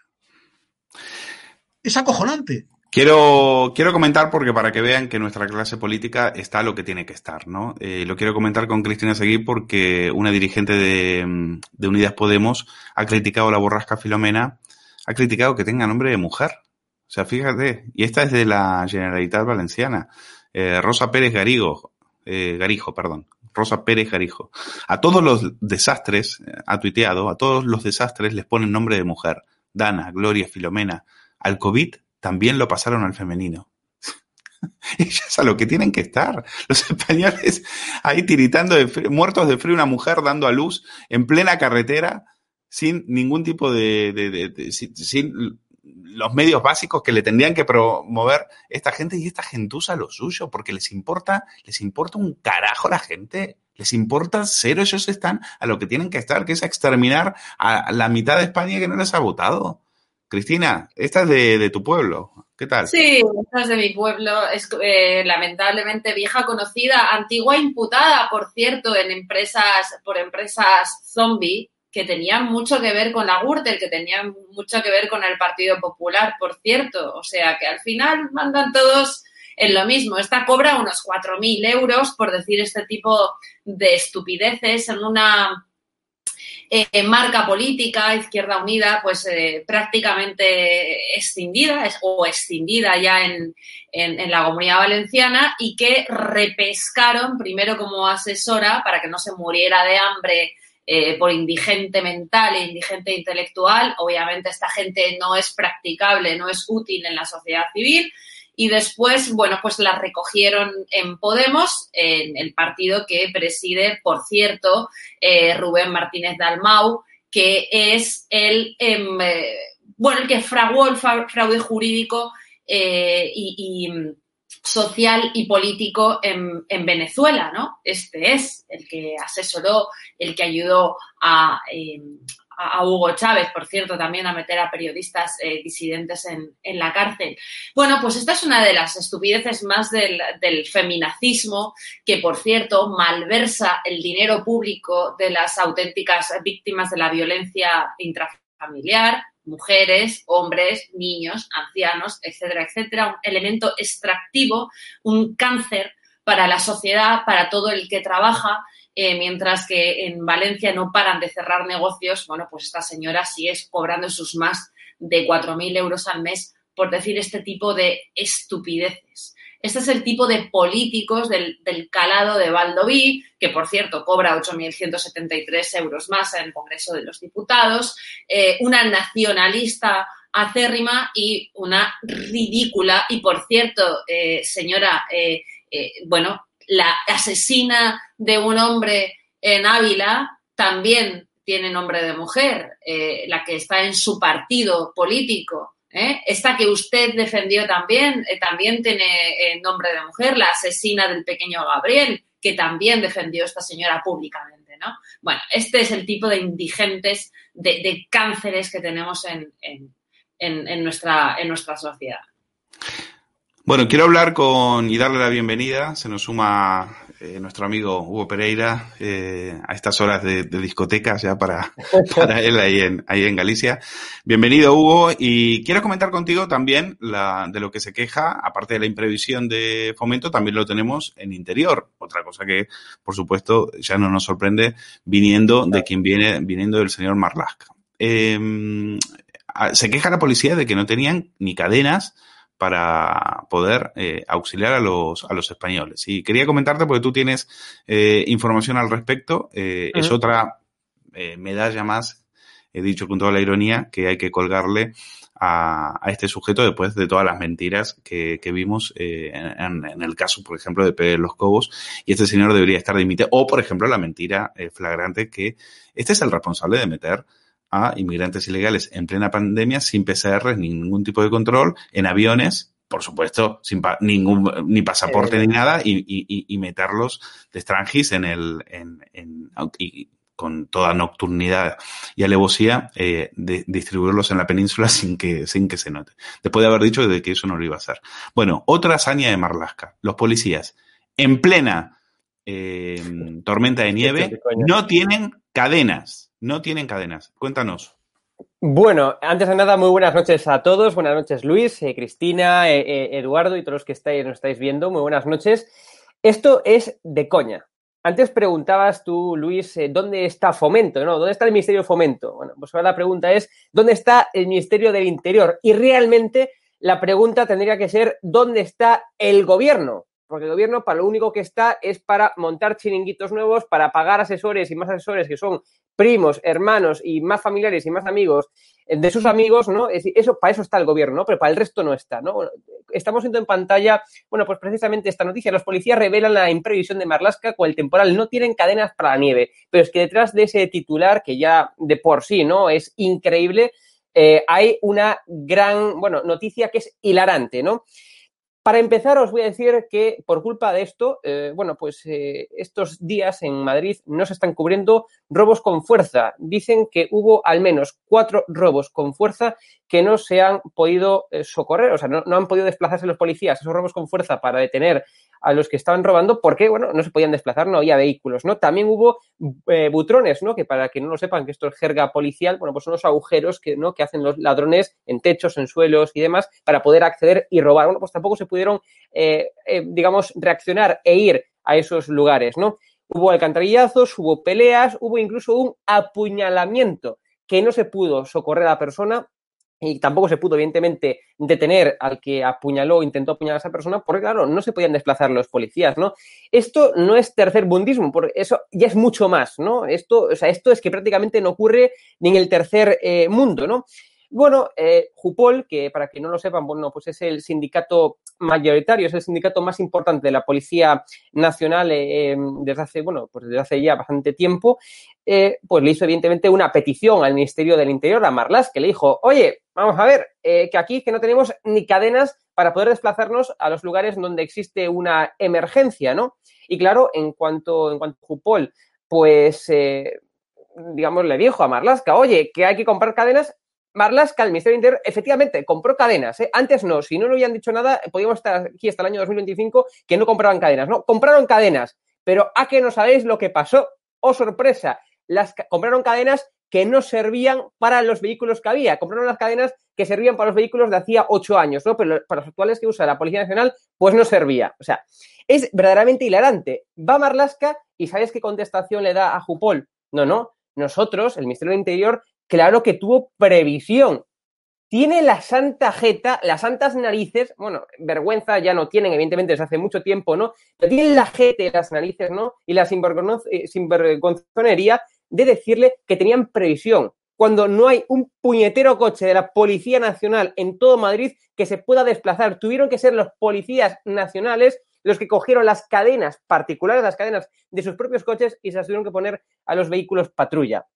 Es acojonante. Quiero, quiero comentar porque para que vean que nuestra clase política está lo que tiene que estar, ¿no? Eh, lo quiero comentar con Cristina Seguí porque una dirigente de, de Unidas Podemos ha criticado la borrasca Filomena, ha criticado que tenga nombre de mujer. O sea, fíjate, y esta es de la Generalitat Valenciana. Eh, Rosa Pérez Garigo, eh, Garijo, perdón, Rosa Pérez Garijo. A todos los desastres, eh, ha tuiteado, a todos los desastres les ponen nombre de mujer. Dana, Gloria, Filomena. Al COVID también lo pasaron al femenino. Ellas a lo que tienen que estar. Los españoles ahí tiritando de muertos de frío, una mujer dando a luz en plena carretera sin ningún tipo de, de, sin, los medios básicos que le tendrían que promover esta gente y esta gentuza lo suyo, porque les importa, les importa un carajo la gente, les importa cero, ellos están a lo que tienen que estar, que es exterminar a la mitad de España que no les ha votado. Cristina, esta es de, tu pueblo. ¿Qué tal? Sí, esta es de mi pueblo. Es eh, lamentablemente vieja conocida, antigua imputada, por cierto, en empresas, por empresas zombie que tenían mucho que ver con la Gürtel, que tenían mucho que ver con el Partido Popular, por cierto. O sea, que al final mandan todos en lo mismo. Esta cobra unos 4.000 euros por decir este tipo de estupideces en una eh, marca política, Izquierda Unida, pues eh, prácticamente extendida o extendida ya en, en, la comunidad valenciana y que repescaron primero como asesora para que no se muriera de hambre eh, por indigente mental e indigente intelectual. Obviamente esta gente no es practicable, no es útil en la sociedad civil y después, bueno, pues la recogieron en Podemos, en el partido que preside, por cierto, eh, Rubén Martínez Dalmau, que es el, em, eh, bueno, el que fraguó el fraude jurídico y, social y político en, en, Venezuela, ¿no? Este es el que asesoró, el que ayudó a, em, Hugo Chávez, por cierto, también a meter a periodistas eh, disidentes en, la cárcel. Bueno, pues esta es una de las estupideces más del, feminacismo, que por cierto malversa el dinero público de las auténticas víctimas de la violencia intrafamiliar, mujeres, hombres, niños, ancianos, etcétera, etcétera, un elemento extractivo, un cáncer para la sociedad, para todo el que trabaja eh, mientras que en Valencia no paran de cerrar negocios, bueno, pues esta señora sí es cobrando sus más de 4.000 euros al mes por decir este tipo de estupideces. Este es el tipo de políticos del, calado de Valdoví, que por cierto cobra 8.173 euros más en el Congreso de los Diputados, eh, una nacionalista acérrima y una ridícula. Y por cierto, eh, señora, bueno, la asesina de un hombre en Ávila también tiene nombre de mujer, eh, la que está en su partido político. ¿Eh? Esta que usted defendió también, eh, también tiene nombre de mujer, la asesina del pequeño Gabriel, que también defendió esta señora públicamente. ¿no? Bueno, este es el tipo de indigentes, de, cánceres que tenemos en, en, nuestra, en nuestra sociedad. Bueno, quiero hablar con y darle la bienvenida. Se nos suma eh, nuestro amigo Hugo Pereira eh, a estas horas de, de discotecas ya para, para él ahí en, ahí en Galicia. Bienvenido, Hugo. Y quiero comentar contigo también la, de lo que se queja, aparte de la imprevisión de fomento, también lo tenemos en interior. Otra cosa que, por supuesto, ya no nos sorprende viniendo de quien viene, viniendo del señor Marlaska. Eh, se queja la policía de que no tenían ni cadenas para poder eh, auxiliar a los, a los españoles. Y quería comentarte porque tú tienes eh, información al respecto. Eh, es otra medalla más, he dicho con toda la ironía, que hay que colgarle a, a este sujeto después de todas las mentiras que, que vimos en, en, el caso, por ejemplo, de Pedro Los Cobos. Y este señor debería estar dimitido. O, por ejemplo, la mentira flagrante que este es el responsable de meter a inmigrantes ilegales en plena pandemia sin PCR ni ningún tipo de control en aviones, por supuesto, sin ningún ni pasaporte eh. ni nada y, y, y, meterlos de extranjis en el en, en y con toda nocturnidad y alevosía eh, de, distribuirlos en la península sin que sin que se note. Después de haber dicho de que eso no lo iba a hacer. Bueno, otra hazaña de Marlasca. Los policías en plena eh, tormenta de nieve no tienen cadenas no tienen cadenas. Cuéntanos. Bueno, antes de nada, muy buenas noches a todos. Buenas noches, Luis, eh, Cristina, eh, eh, Eduardo y todos los que estáis, nos estáis viendo. Muy buenas noches. Esto es de coña. Antes preguntabas tú, Luis, ¿dónde está Fomento? ¿no? ¿Dónde está el Ministerio de Fomento? Bueno, pues ahora la pregunta es, ¿dónde está el Ministerio del Interior? Y realmente la pregunta tendría que ser, ¿dónde está el gobierno? Porque el gobierno para lo único que está es para montar chiringuitos nuevos, para pagar asesores y más asesores que son primos, hermanos y más familiares y más amigos de sus amigos, ¿no? Eso, para eso está el gobierno, ¿no? Pero para el resto no está, ¿no? estamos viendo en pantalla, bueno, pues precisamente esta noticia. Los policías revelan la imprevisión de Marlasca con el temporal. No tienen cadenas para la nieve. Pero es que detrás de ese titular, que ya de por sí, ¿no? Es increíble, eh, hay una gran, bueno, noticia que es hilarante, ¿no? Para empezar, os voy a decir que por culpa de esto, eh, bueno, pues eh, estos días en Madrid no se están cubriendo robos con fuerza. Dicen que hubo al menos cuatro robos con fuerza que no se han podido eh, socorrer, o sea, no, no, han podido desplazarse los policías, esos robos con fuerza para detener a los que estaban robando porque, bueno, no se podían desplazar, no había vehículos, ¿no? También hubo butrones, ¿no? Que para que no lo sepan, que esto es jerga policial, bueno, pues son los agujeros que, ¿no? que hacen los ladrones en techos, en suelos y demás para poder acceder y robar. Bueno, pues tampoco se pudieron, eh, eh, digamos, reaccionar e ir a esos lugares, ¿no? Hubo alcantarillazos, hubo peleas, hubo incluso un apuñalamiento que no se pudo socorrer a la persona y tampoco se pudo, evidentemente, detener al que apuñaló, intentó apuñalar a esa persona, porque, claro, no se podían desplazar los policías, ¿no? Esto no es tercer bundismo, porque eso ya es mucho más, ¿no? Esto, o sea, esto es que prácticamente no ocurre ni en el tercer eh, mundo, ¿no? Bueno, eh, Jupol, que para que no lo sepan, bueno, pues es el sindicato mayoritario, es el sindicato más importante de la Policía Nacional eh, em, desde hace, bueno, pues desde hace ya bastante tiempo, eh, pues le hizo evidentemente una petición al Ministerio del Interior, a Marlas, que le dijo, oye, vamos a ver, que aquí que no tenemos ni cadenas para poder desplazarnos a los lugares donde existe una emergencia, ¿no? Y claro, en cuanto, en cuanto a Jupol, pues digamos, le dijo a Marlaska, oye, que hay que comprar cadenas, Marlaska, el Ministerio Interior, efectivamente compró cadenas. ¿eh? Antes no, si no lo habían dicho nada, podíamos estar aquí hasta el año 2025 que no compraban cadenas. No, compraron cadenas. Pero a que no sabéis lo que pasó. ¡Oh, sorpresa! Las compraron cadenas que no servían para los vehículos que había. Compraron las cadenas que servían para los vehículos de hacía ocho años, ¿no? Pero para los actuales que usa la Policía Nacional, pues no servía. O sea, es verdaderamente hilarante. Va Marlaska y ¿sabes qué contestación le da a Jupol? No, no. Nosotros, el Ministerio del Interior, claro que tuvo previsión. Tiene la santa jeta, las santas narices, bueno, vergüenza ya no tienen, evidentemente, desde hace mucho tiempo, ¿no? Pero tienen la jeta y las narices, ¿no? Y la eh, sinvergonzonería de decirle que tenían previsión, cuando no hay un puñetero coche de la Policía Nacional en todo Madrid que se pueda desplazar. Tuvieron que ser los policías nacionales los que cogieron las cadenas particulares, las cadenas de sus propios coches y se las tuvieron que poner a los vehículos patrulla.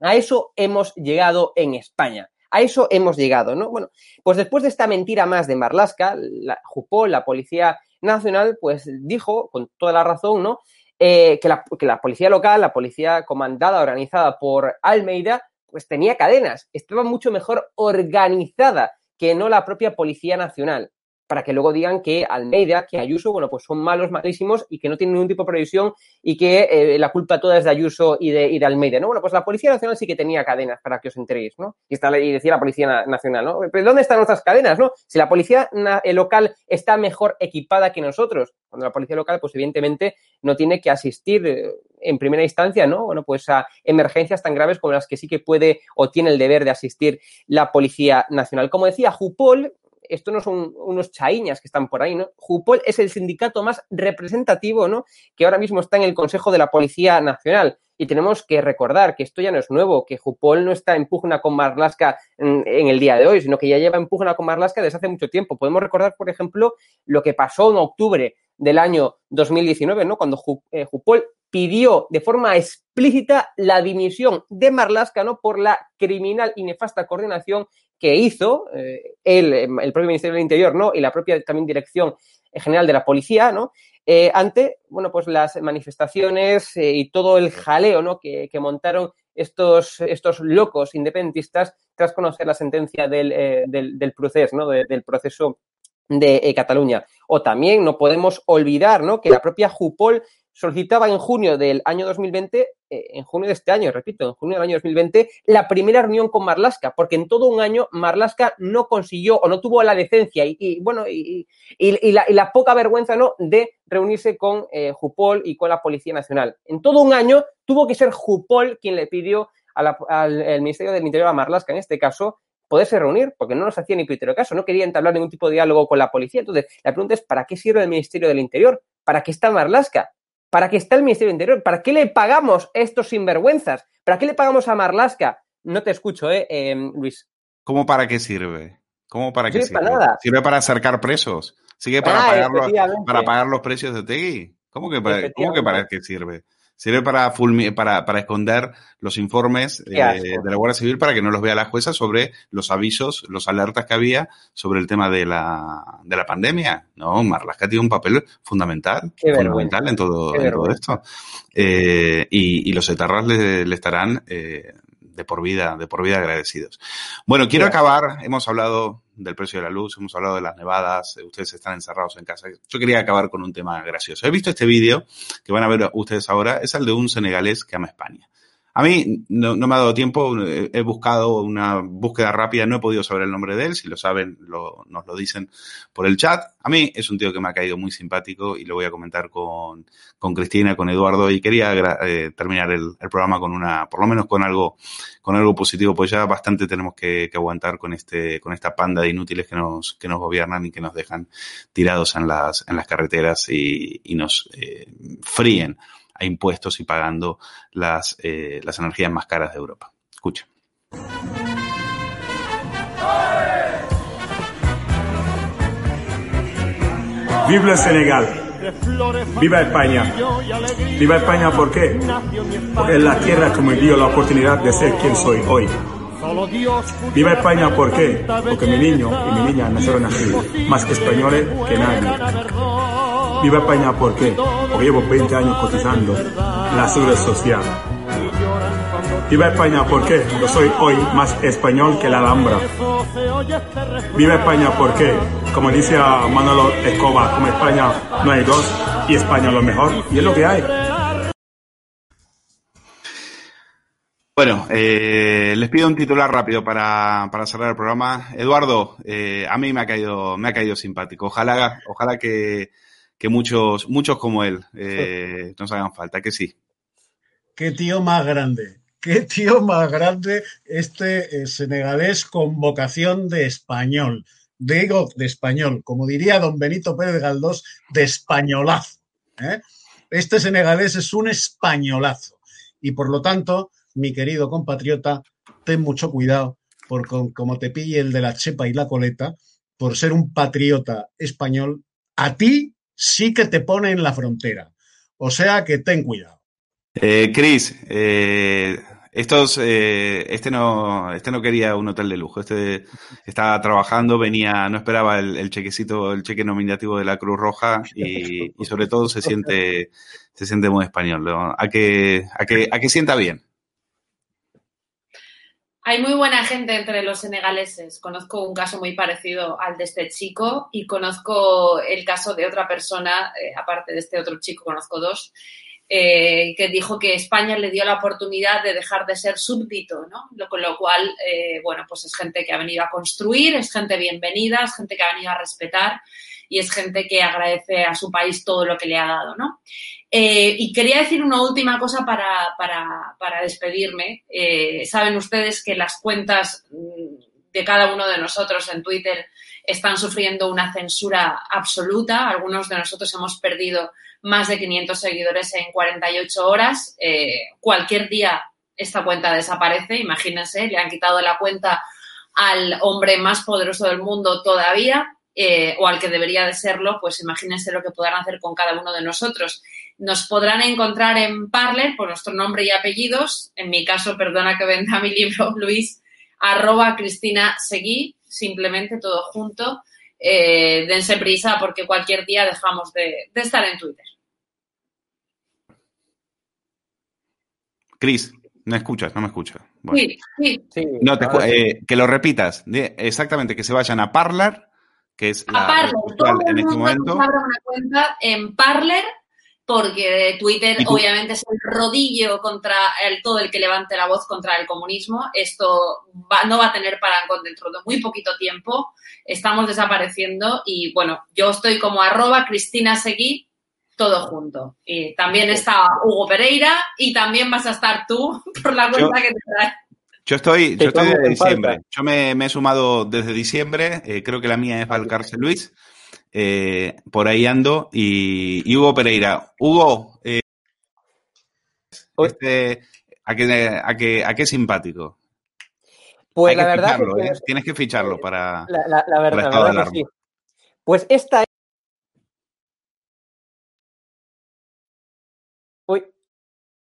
A eso hemos llegado en España. A eso hemos llegado, ¿no? Bueno, pues después de esta mentira más de Marlaska, la Jupol, la Policía Nacional, pues dijo, con toda la razón, ¿no? Eh, que, la, que la policía local, la policía comandada, organizada por Almeida, pues tenía cadenas, estaba mucho mejor organizada que no la propia Policía Nacional para que luego digan que Almeida, que Ayuso, bueno, pues son malos, malísimos y que no tienen ningún tipo de previsión y que eh, la culpa toda es de Ayuso y de, y de, Almeida, ¿no? Bueno, pues la Policía Nacional sí que tenía cadenas, para que os enteréis, ¿no? Y, y decía la Policía Nacional, ¿no? ¿Pero dónde están nuestras cadenas, no? Si la Policía eh, local está mejor equipada que nosotros, cuando la Policía local, pues evidentemente no tiene que asistir eh, en primera instancia, ¿no? Bueno, pues a emergencias tan graves como las que sí que puede o tiene el deber de asistir la Policía Nacional. Como decía Jupol, esto no son unos chaiñas que están por ahí, ¿no? Jupol es el sindicato más representativo, ¿no? Que ahora mismo está en el Consejo de la Policía Nacional. Y tenemos que recordar que esto ya no es nuevo, que Jupol no está en pugna con Marlaska en, el día de hoy, sino que ya lleva en pugna con Marlaska desde hace mucho tiempo. Podemos recordar, por ejemplo, lo que pasó en octubre del año 2019, ¿no? Cuando eh, Jupol pidió de forma explícita la dimisión de Marlaska, ¿no? Por la criminal y nefasta coordinación que hizo eh, el propio Ministerio del Interior, ¿no? Y la propia también Dirección General de la Policía, ¿no? Eh, ante, bueno, pues las manifestaciones eh, y todo el jaleo, ¿no? Que, montaron estos, estos locos independentistas tras conocer la sentencia del, del, proceso, ¿no? del proceso de Cataluña. O también no podemos olvidar, ¿no? Que la propia Jupol solicitaba en junio del año 2020, eh, en junio de este año, repito, en junio del año 2020, la primera reunión con Marlaska, porque en todo un año Marlaska no consiguió o no tuvo la decencia y, bueno, y, la, poca vergüenza ¿no? de reunirse con eh, Jupol y con la Policía Nacional. En todo un año tuvo que ser Jupol quien le pidió al Ministerio del Interior a Marlaska, en este caso, poderse reunir, porque no nos hacía ni criterio caso, no quería entablar ningún tipo de diálogo con la policía. Entonces, la pregunta es, ¿para qué sirve el Ministerio del Interior? ¿Para qué está Marlaska? ¿Para qué está el Ministerio del Interior? ¿Para qué le pagamos a estos sinvergüenzas? ¿Para qué le pagamos a Marlaska? No te escucho, ¿eh, em, Luis? ¿Cómo para qué sirve? ¿Cómo para qué sirve? Para nada. Sirve para acercar presos. Sigue para, ah, pagar, los, para pagar los precios de Tegui. ¿Cómo que para, ¿cómo que para qué sirve? Sirve para, para, para esconder los informes eh, de la Guardia Civil para que no los vea la jueza sobre los avisos, los alertas que había sobre el tema de la, de la pandemia. No, Marlaska tiene un papel fundamental, fundamental en todo, en todo esto. Eh, y, y, los etarras le, le estarán eh, de por vida, de por vida agradecidos. Bueno, quiero acabar, hemos hablado del precio de la luz, hemos hablado de las nevadas, eh, ustedes están encerrados en casa. Yo quería acabar con un tema gracioso. He visto este vídeo que van a ver ustedes ahora, es el de un senegalés que ama España. A mí no, me ha dado tiempo, he buscado una búsqueda rápida, no he podido saber el nombre de él, si lo saben nos lo dicen por el chat. A mí es un tío que me ha caído muy simpático y lo voy a comentar con, con Cristina, con Eduardo y quería eh, terminar el, programa con una, por lo menos con algo, con algo positivo, pues ya bastante tenemos que, aguantar con este, con esta panda de inútiles que nos, que nos gobiernan y que nos dejan tirados en las, en las carreteras y, nos eh, fríen impuestos y pagando las, eh, las energías más caras de Europa. Escucha. Viva Senegal. Viva España. Viva España, ¿por qué? Porque es la tierra que me dio la oportunidad de ser quien soy hoy. Viva España, ¿por qué? Porque mi niño y mi niña nacieron aquí, más españoles que nadie. Viva España, ¿por qué? Llevo 20 años cotizando la seguridad social. Viva España, ¿por qué? Yo soy hoy más español que la Alhambra. Viva España, ¿por qué? Como dice Manolo Escobar, como España no hay dos y España lo mejor y es lo que hay. Bueno, eh, les pido un titular rápido para, para cerrar el programa. Eduardo, eh, a mí me ha caído, me ha caído simpático. Ojalá, ojalá que, que muchos, muchos como él eh, nos hagan falta, que sí. Qué tío más grande, qué tío más grande este eh, senegalés con vocación de español. Digo de español, como diría don Benito Pérez Galdós, de españolazo. ¿eh? Este senegalés es un españolazo. Y por lo tanto, mi querido compatriota, ten mucho cuidado, por como te pille el de la chepa y la coleta, por ser un patriota español, a ti sí que te pone en la frontera. O sea que ten cuidado. Eh, Cris, eh, estos, eh, este no, este no quería un hotel de lujo. Este estaba trabajando, venía, no esperaba el, chequecito, el cheque nominativo de la Cruz Roja y, sobre todo se siente, se siente muy español. A que, a que, a que sienta bien. Hay muy buena gente entre los senegaleses. Conozco un caso muy parecido al de este chico y conozco el caso de otra persona, eh, aparte de este otro chico, conozco dos, eh, que dijo que España le dio la oportunidad de dejar de ser súbdito, ¿no? Con lo cual, eh, bueno, pues es gente que ha venido a construir, es gente bienvenida, es gente que ha venido a respetar y es gente que agradece a su país todo lo que le ha dado, ¿no? Eh, y quería decir una última cosa para, para, despedirme. Eh, saben ustedes que las cuentas mm, de cada uno de nosotros en Twitter están sufriendo una censura absoluta. Algunos de nosotros hemos perdido más de 500 seguidores en 48 horas. Eh, cualquier día esta cuenta desaparece, imagínense, le han quitado la cuenta al hombre más poderoso del mundo todavía. o al que debería de serlo, pues imagínense lo que podrán hacer con cada uno de nosotros. Nos podrán encontrar en Parler por nuestro nombre y apellidos. En mi caso, perdona que venda mi libro, Luis, arroba Cristina Seguí, simplemente todo junto. Eh, dense prisa porque cualquier día dejamos de, estar en Twitter. Cris, ¿me escuchas? No me escuchas. Sí, sí. No, eh, que lo repitas. exactamente, que se vayan a Parler, que es a Parler. en este momento. una cuenta en Parler porque Twitter obviamente es el rodillo contra el, todo el que levante la voz contra el comunismo. Esto no va a tener parangón dentro de muy poquito tiempo. Estamos desapareciendo y bueno, yo estoy como arroba Cristina Seguí, todo junto. Y también está Hugo Pereira y también vas a estar tú por la cuenta que te traes. Yo estoy, yo estoy desde diciembre. Yo me, he sumado desde diciembre. Eh, creo que la mía es Valcarce Luis. Eh, por ahí ando. Y, Hugo Pereira. Hugo, eh, este, ¿a, qué, a, qué, simpático? Pues la verdad. ¿eh? Tienes que ficharlo para. La, verdad, sí. Pues esta Uy,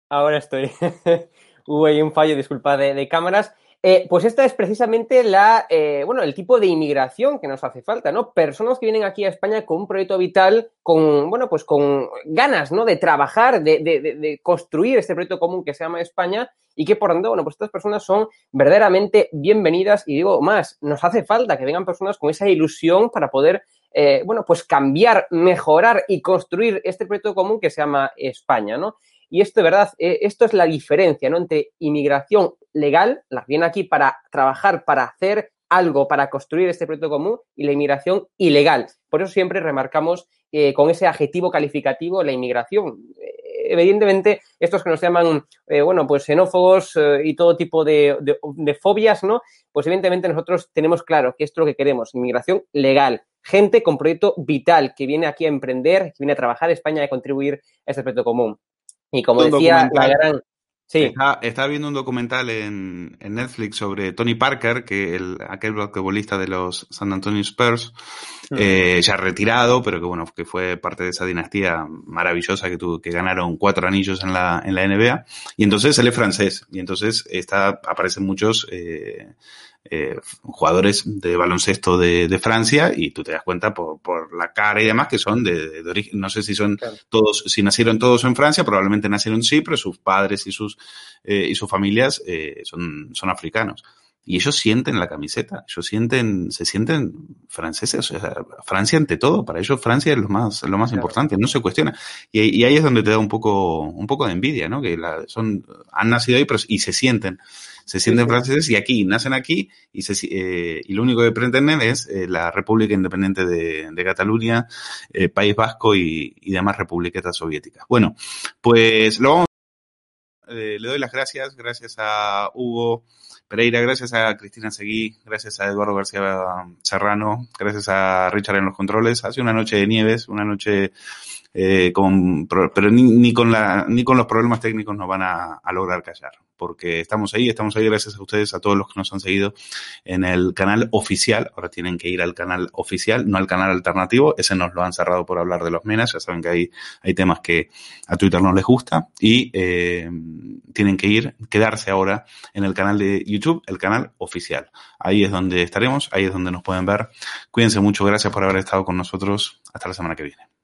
ahora estoy. Hubo ahí un fallo, disculpa, de cámaras. Eh, pues esta es precisamente la, eh, bueno, el tipo de inmigración que nos hace falta, ¿no? Personas que vienen aquí a España con un proyecto vital, con, bueno, pues con ganas, ¿no? De trabajar, de, construir este proyecto común que se llama España y que por tanto, bueno, pues estas personas son verdaderamente bienvenidas y digo más, nos hace falta que vengan personas con esa ilusión para poder, eh, bueno, pues cambiar, mejorar y construir este proyecto común que se llama España, ¿no? Y esto, de verdad, esto es la diferencia ¿no? entre inmigración legal, la que viene aquí para trabajar, para hacer algo, para construir este proyecto común, y la inmigración ilegal. Por eso siempre remarcamos eh, con ese adjetivo calificativo la inmigración. Eh, evidentemente, estos que nos llaman, bueno, pues xenófobos y todo tipo de, de fobias, ¿no? Pues evidentemente nosotros tenemos claro que esto es lo que queremos, inmigración legal, gente con proyecto vital que viene aquí a emprender, que viene a trabajar en España y a contribuir a este proyecto común. Y como decía la gran... Sí. Estaba, viendo un documental en, Netflix sobre Tony Parker, que el, aquel basquetbolista de los San Antonio Spurs, eh, ya retirado, pero que bueno, que fue parte de esa dinastía maravillosa que tuvo, que ganaron cuatro anillos en la, en la NBA. Y entonces él es francés. Y entonces está, aparecen muchos eh, eh, jugadores de baloncesto de, Francia y tú te das cuenta por, por la cara y demás que son de, origen, no sé si son todos, si nacieron todos en Francia, probablemente nacieron sí, pero sus padres y sus, eh, y sus familias eh, son, son africanos. Y ellos sienten la camiseta, ellos sienten, se sienten franceses, o sea, Francia ante todo, para ellos Francia es lo más, lo más importante, no se cuestiona. Y, y, ahí es donde te da un poco, un poco de envidia, ¿no? Que la, son, han nacido ahí, pero, y se sienten se sienten franceses y aquí, nacen aquí y, se, eh, y lo único que pretenden es eh, la República Independiente de, de Cataluña, eh, País Vasco y, y, demás republiquetas soviéticas. Bueno, pues lo vamos. le doy las gracias, gracias a Hugo Pereira, gracias a Cristina Seguí, gracias a Eduardo García Serrano, gracias a Richard en los controles. Hace una noche de nieves, una noche eh, con, pero ni, ni, con la, ni con los problemas técnicos nos van a, a, lograr callar, porque estamos ahí, estamos ahí gracias a ustedes, a todos los que nos han seguido en el canal oficial. Ahora tienen que ir al canal oficial, no al canal alternativo. Ese nos lo han cerrado por hablar de los menas. Ya saben que hay, hay temas que a Twitter no les gusta y eh, tienen que ir, quedarse ahora en el canal de YouTube, el canal oficial. Ahí es donde estaremos, ahí es donde nos pueden ver. Cuídense mucho, gracias por haber estado con nosotros. Hasta la semana que viene.